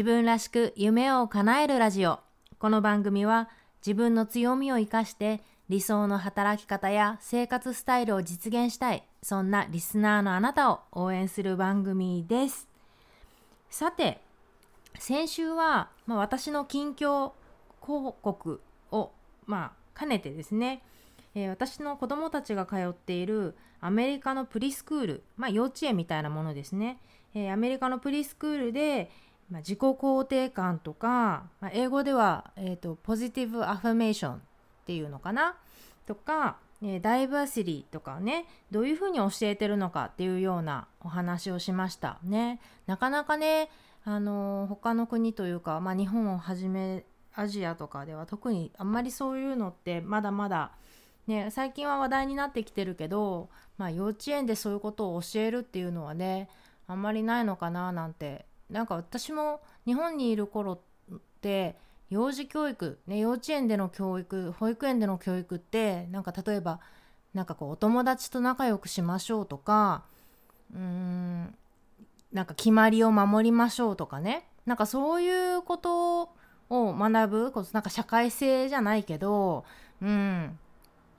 自分らしく夢を叶えるラジオ。この番組は自分の強みを生かして理想の働き方や生活スタイルを実現したいそんなリスナーのあなたを応援する番組です。さて先週は、まあ、私の近況広告を、まあ、兼ねてですね、えー、私の子供たちが通っているアメリカのプリスクール、まあ、幼稚園みたいなものですね、えー、アメリカのプリスクールで、まあ、自己肯定感とか、まあ、英語では、えーと、ポジティブアファメーションっていうのかな？とか、えー、ダイバーシティとかねどういうふうに教えてるのかっていうようなお話をしましたね。なかなかねあのー、他の国というか、まあ、日本をはじめアジアとかでは特にあんまりそういうのってまだまだね、最近は話題になってきてるけど、まあ、幼稚園でそういうことを教えるっていうのはねあんまりないのかななんてなんか私も日本にいる頃って幼児教育、ね、幼稚園での教育保育園での教育ってなんか例えばなんかこうお友達と仲良くしましょうとかうーんなんか決まりを守りましょうとかね。なんかそういうことを学ぶこなんか社会性じゃないけどうん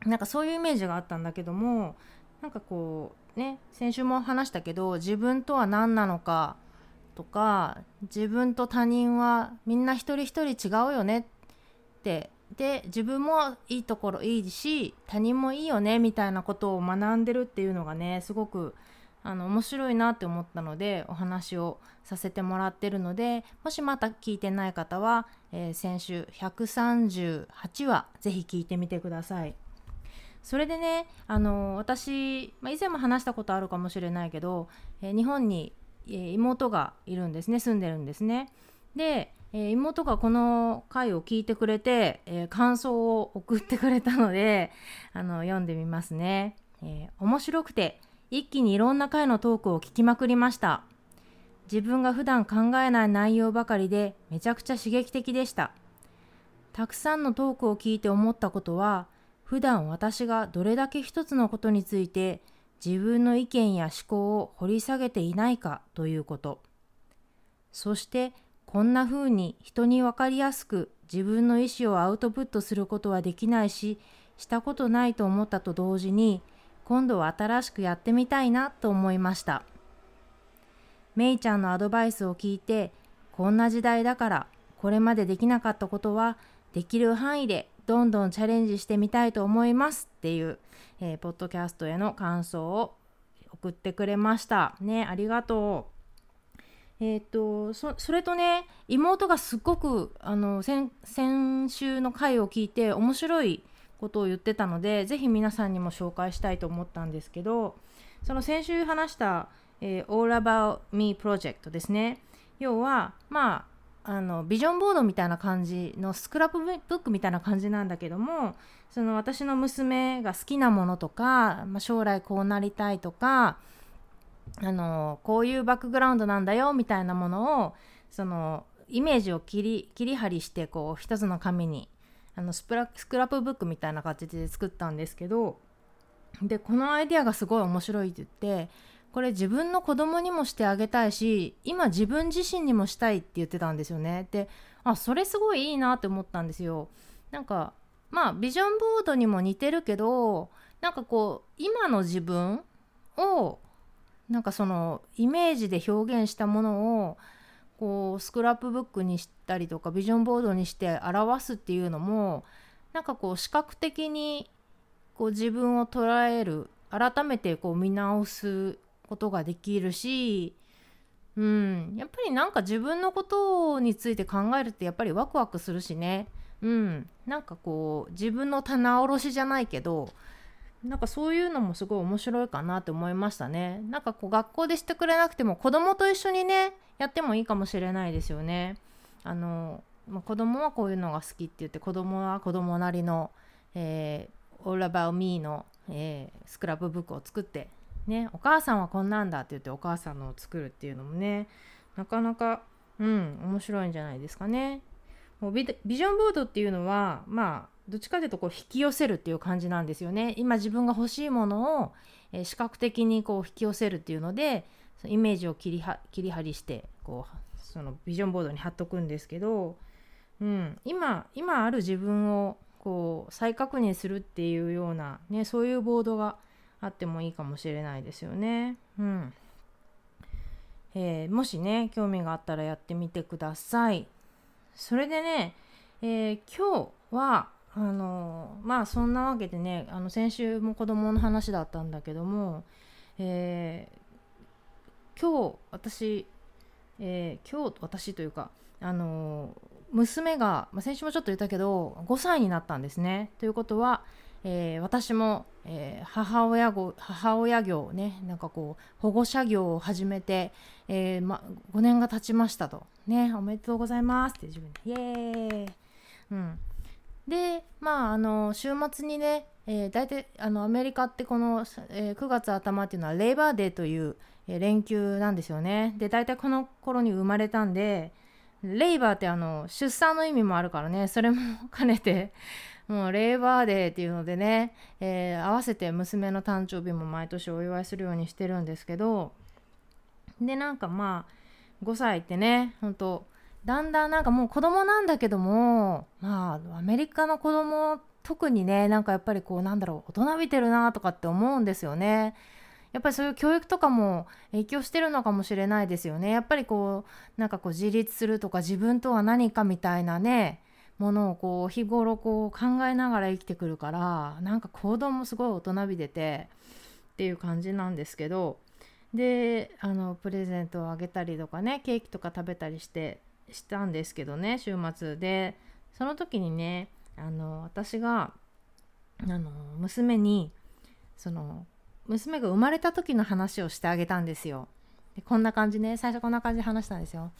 なんかそういうイメージがあったんだけどもなんかこうね先週も話したけど自分とは何なのかとか自分と他人はみんな一人一人違うよねってで自分もいいところいいし他人もいいよねみたいなことを学んでるっていうのがねすごくあの面白いなって思ったのでお話をさせてもらってるのでもしまた聞いてない方は、えー、先週138話ぜひ聞いてみてください。それでねあの私、まあ、以前も話したことあるかもしれないけど、えー、日本に、え、妹がいるんですね住んでるんですね。で、え、妹がこの回を聞いてくれて、え感想を送ってくれたので あの読んでみますね、え面白くて一気にいろんな回のトークを聞きまくりました。自分が普段考えない内容ばかりでめちゃくちゃ刺激的でした。たくさんのトークを聞いて思ったことは普段私がどれだけ一つのことについて自分の意見や思考を掘り下げていないかということ。そしてこんな風に人に分かりやすく自分の意思をアウトプットすることはできないししたことないと思ったと同時に今度は新しくやってみたいなと思いました。めいちゃんのアドバイスを聞いてこんな時代だからこれまでできなかったことはできる範囲でどんどんチャレンジしてみたいと思いますっていう、えー、ポッドキャストへの感想を送ってくれました。ね、ありがとう。えっ、とそ、それとね、妹がすっごくあの先週の回を聞いて面白いことを言ってたので、ぜひ皆さんにも紹介したいと思ったんですけど、その先週話した、えー、All About Me プロジェクトですね。要は、まあ、あのビジョンボードみたいな感じのスクラップブックみたいな感じなんだけどもその私の娘が好きなものとか、まあ、将来こうなりたいとかあのこういうバックグラウンドなんだよみたいなものをそのイメージを切り切り張りしてこう一つの紙にあのスプラスクラップブックみたいな形で作ったんですけどでこのアイデアがすごい面白いって言ってこれ自分の子供にもしてあげたいし今自分自身にもしたいって言ってたんですよね。であそれすごいいいなって思ったんですよ。なんかまあビジョンボードにも似てるけどなんかこう今の自分をなんかそのイメージで表現したものをこうスクラップブックにしたりとかビジョンボードにして表すっていうのもなんかこう視覚的にこう自分を捉える改めてこう見直すことができるしうん、やっぱりなんか自分のことについて考えるってやっぱりワクワクするしね。うん。なんかこう自分の棚卸しじゃないけどなんかそういうのもすごい面白いかなって思いましたね。なんかこう学校でしてくれなくても子供と一緒にねやってもいいかもしれないですよね。あの、まあ、子供はこういうのが好きって言って子供は子供なりの、えー、All About Me の、えー、スクラップブックを作ってね、お母さんはこんなんだって言ってお母さんのを作るっていうのもねなかなかうん面白いんじゃないですかね。もうビジョンボードっていうのはまあどっちかというとこう引き寄せるっていう感じなんですよね。今自分が欲しいものを、えー、視覚的にこう引き寄せるっていうのでイメージを切りは切り張りしてこうそのビジョンボードに貼っとくんですけど、うん、今今ある自分をこう再確認するっていうような、ね、そういうボードがあってもいいかもしれないですよね。うんえー、もしね興味があったらやってみてください。それでね、えー、今日はあのー、まあそんなわけでねあの先週も子供の話だったんだけども、え今日私、え今日私というかあの娘が、まあ、先週もちょっと言ったけど5歳になったんですね。ということは、えー、私も、えー、母親業母親業ねなんかこう保護者業を始めて、えーま、5年が経ちましたと。ねおめでとうございますって自分で。イエーイ、うん、でまああの週末にね、えー、大体あのアメリカってこの、えー、9月頭っていうのはレイバーデーという、えー、連休なんですよね。で大体この頃に生まれたんでレイバーってあの出産の意味もあるからねそれも兼ねてもうレイバーデーっていうのでね、えー、合わせて娘の誕生日も毎年お祝いするようにしてるんですけどでなんかまあ5歳ってねほんとだんだんなんかもう子供なんだけどもまあアメリカの子供特にねなんかやっぱりこうなんだろう大人びてるなとかって思うんですよね。やっぱりそういう教育とかも影響してるのかもしれないですよね。やっぱりこうなんかこう自立するとか自分とは何かみたいなねものをこう日頃こう考えながら生きてくるからなんか行動もすごい大人びててっていう感じなんですけどであのプレゼントをあげたりとかねケーキとか食べたりしてしたんですけどね週末でその時にねあの私があの娘にその娘が生まれた時の話をしてあげたんですよ。でこんな感じね最初こんな感じで話したんですよ。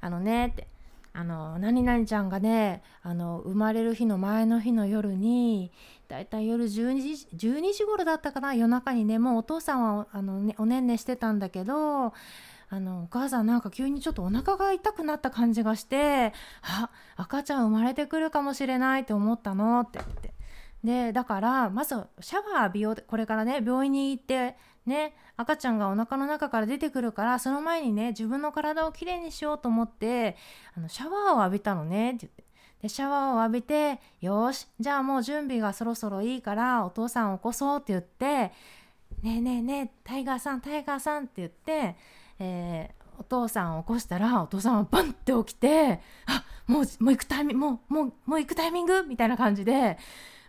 あのねってあの何々ちゃんがねあの生まれる日の前の日の夜にだいたい夜12時 ,12 時頃だったかな夜中にねもうお父さんはあの、ね、おねんねしてたんだけどあのお母さんなんか急にちょっとお腹が痛くなった感じがしてあ赤ちゃん生まれてくるかもしれないって思ったのって言って。でだからまずシャワー浴びようこれからね病院に行ってね赤ちゃんがお腹の中から出てくるからその前にね自分の体をきれいにしようと思ってあのシャワーを浴びたのねって言って。でシャワーを浴びてよしじゃあもう準備がそろそろいいからお父さん起こそうって言ってねえねえねえタイガーさんタイガーさんって言って、えー、お父さんを起こしたらお父さんはバンって起きてあもうもう行くタイミングもうもうもう行くタイミングみたいな感じで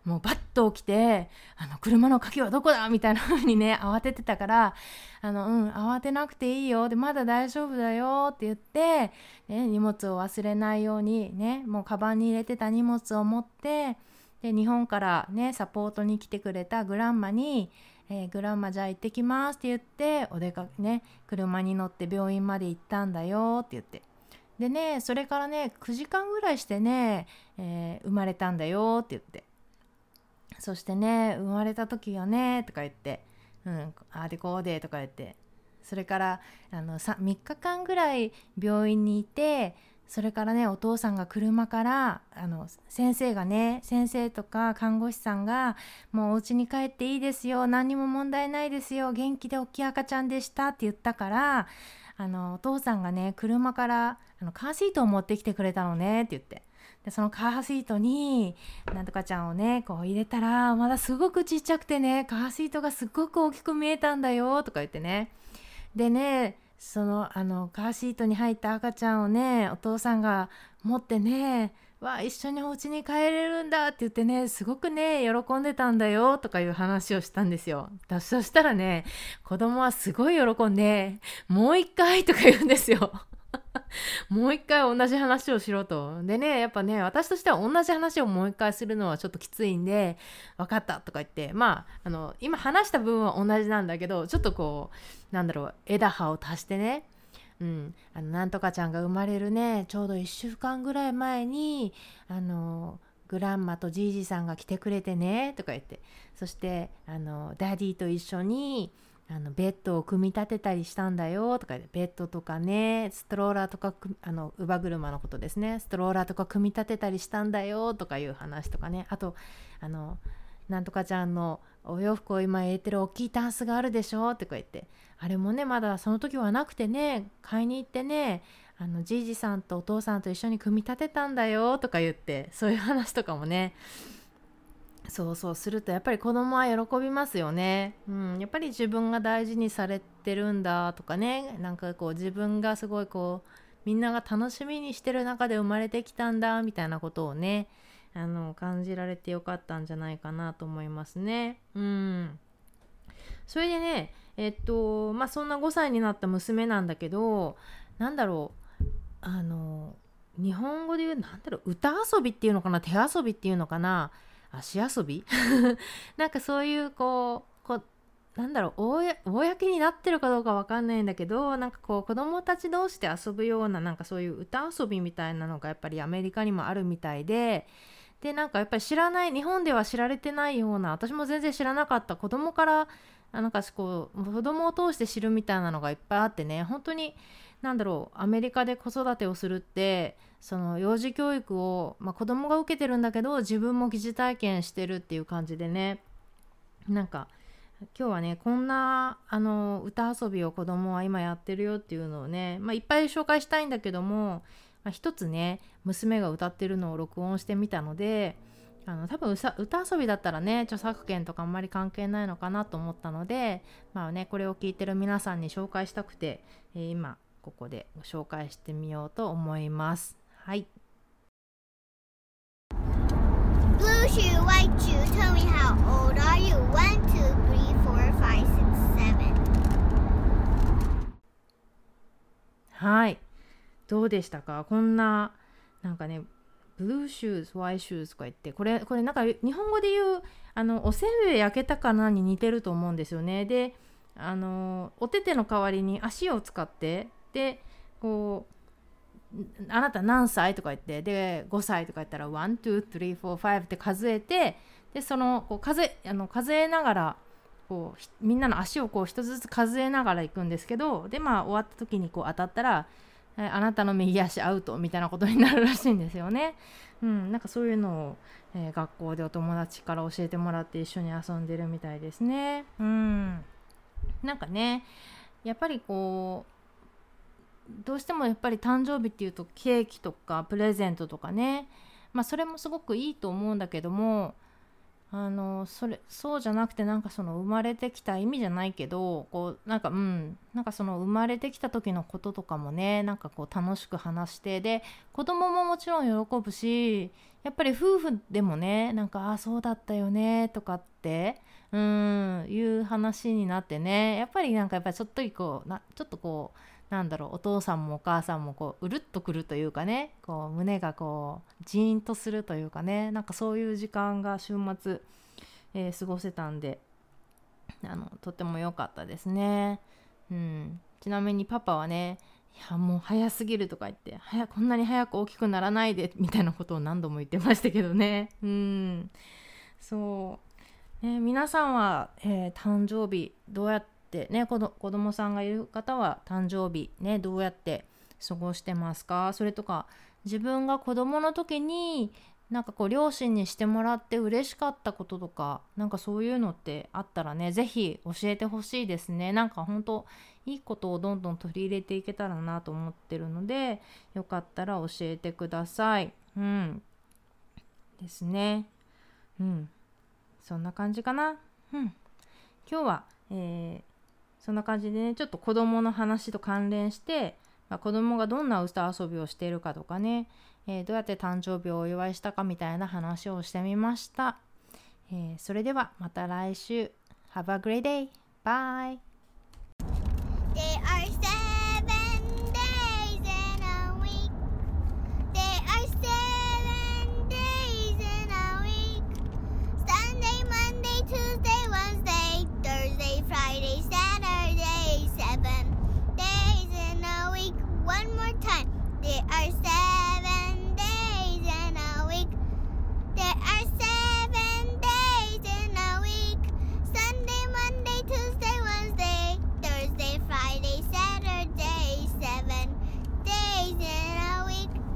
もうバッと起きてあの車の鍵はどこだみたいな風にね 慌ててたからあのうん慌てなくていいよでまだ大丈夫だよって言って、ね、荷物を忘れないようにねもうカバンに入れてた荷物を持ってで日本からねサポートに来てくれたグランマにえー、グランマじゃあ行ってきますって言ってお出かけね車に乗って病院まで行ったんだよって言って。でねそれからね9時間ぐらいしてね、えー、生まれたんだよって言って。そしてね生まれた時はねとか言ってうんああでこうでとか言ってそれからあの 3, 3日間ぐらい病院にいてそれからねお父さんが車からあの先生がね先生とか看護師さんが「もうお家に帰っていいですよ何にも問題ないですよ元気で大きい赤ちゃんでした」って言ったからあのお父さんがね車からあのカーシートを持ってきてくれたのねって言って。でそのカーシートになんとかちゃんをねこう入れたらまだすごくちっちゃくてねカーシートがすっごく大きく見えたんだよとか言ってね。でねそのあのカーシートに入った赤ちゃんをねお父さんが持ってねわ一緒にお家に帰れるんだって言ってねすごくね喜んでたんだよとかいう話をしたんですよ。そしたらね子供はすごい喜んでもう一回とか言うんですよ。もう一回同じ話をしろと。でね、やっぱね、私としては同じ話をもう一回するのはちょっときついんで、分かったとか言って、まあ、あの、今話した部分は同じなんだけど、ちょっとこう、なんだろう、枝葉を足してね、うん、あのなんとかちゃんが生まれるね。ちょうど1週間ぐらい前にあのgrandma とじいじさんが来てくれてね。とか言って。そしてあの daddy と一緒にあのベッドを組み立てたりしたんだよとかベッドとかね stroller とかあの乳母車のことですね。 stroller とか組み立てたりしたんだよとかいう話とかね。あとあのなんとかちゃんのお洋服を今入れてる大きいタンスがあるでしょとか言って。あれもねまだその時はなくてね買いに行ってねあのじいじさんとお父さんと一緒に組み立てたんだよとか言ってそういう話とかもねそうそうするとやっぱり子供は喜びますよね、うん、やっぱり自分が大事にされてるんだとかね。なんかこう自分がすごいこうみんなが楽しみにしてる中で生まれてきたんだみたいなことをねあの感じられてよかったんじゃないかなと思いますね。うん、それでねえっとまあそんな5歳になった娘なんだけどなんだろう。あの日本語で言うなんだろう。歌遊びっていうのかな。手遊びっていうのかな。足遊び？なんかそういうこうこなんだろう公になってるかどうかわかんないんだけどなんかこう子供たち同士で遊ぶようななんかそういう歌遊びみたいなのがやっぱりアメリカにもあるみたいででなんかやっぱり知らない日本では知られてないような私も全然知らなかった子供からなんかこう子供を通して知るみたいなのがいっぱいあってね本当になんだろうアメリカで子育てをするってその幼児教育を、まあ、子供が受けてるんだけど自分も疑似体験してるっていう感じでね。なんか今日はねこんなあの歌遊びを子供は今やってるよっていうのをね、まあ、いっぱい紹介したいんだけどもまあ、一つね娘が歌ってるのを録音してみたのであの多分歌遊びだったらね著作権とかあんまり関係ないのかなと思ったのでまあねこれを聞いてる皆さんに紹介したくて、えー、今ここでご紹介してみようと思います。はい Blue shoe, white shoe, tell me how old are you? One, two, three, four, five, six, seven. はいどうでしたか？こんななんかね blue shoes、white shoes とか言って、これ、これなんか日本語で言う、あの、おせんべい焼けたかなに似てると思うんですよね。で、あの、お手手の代わりに足を使って、で、こう、あなた何歳？とか言って、で、5歳とか言ったら、1、2、3、4、5って数えて、で、その、こう数え、あの数えながら、こう、みんなの足をこう一つずつ数えながら行くんですけど、で、まあ終わった時にこう当たったら、あなたの右足アウトみたいなことになるらしいんですよね。うん、なんかそういうのを、えー、学校でお友達から教えてもらって一緒に遊んでるみたいですね。うん、なんかねやっぱりこうどうしてもやっぱり誕生日っていうとケーキとかプレゼントとかね。まあそれもすごくいいと思うんだけどもあのそれそうじゃなくてなんかその生まれてきた意味じゃないけどこうなんかうんなんかその生まれてきた時のこととかもねなんかこう楽しく話してで子供ももちろん喜ぶしやっぱり夫婦でもねなんかああそうだったよねとかってうんいう話になってねやっぱりなんかやっぱちょっとこうなちょっとこうなんだろうお父さんもお母さんもこううるっとくるというかねこう胸がこうジーンとするというかねなんかそういう時間が週末、えー、過ごせたんであのとても良かったですね。うん、ちなみにパパはねいやもう早すぎるとか言って早こんなに早く大きくならないでみたいなことを何度も言ってましたけどね。うん。そう。ね皆さんは、えー、誕生日どうやってってね子供さんがいる方は誕生日ねどうやって過ごしてますか？それとか自分が子供の時になんかこう両親にしてもらって嬉しかったこととかなんかそういうのってあったらね是非教えてほしいですね。なんかほんといいことをどんどん取り入れていけたらなと思ってるのでよかったら教えてください。うん。ですね。うん。そんな感じかな。うん。今日はえーそんな感じでねちょっと子供の話と関連して、まあ、子供がどんな歌遊びをしているかとかね、えー、どうやって誕生日をお祝いしたかみたいな話をしてみました、えー、それではまた来週 Have a great day! Bye!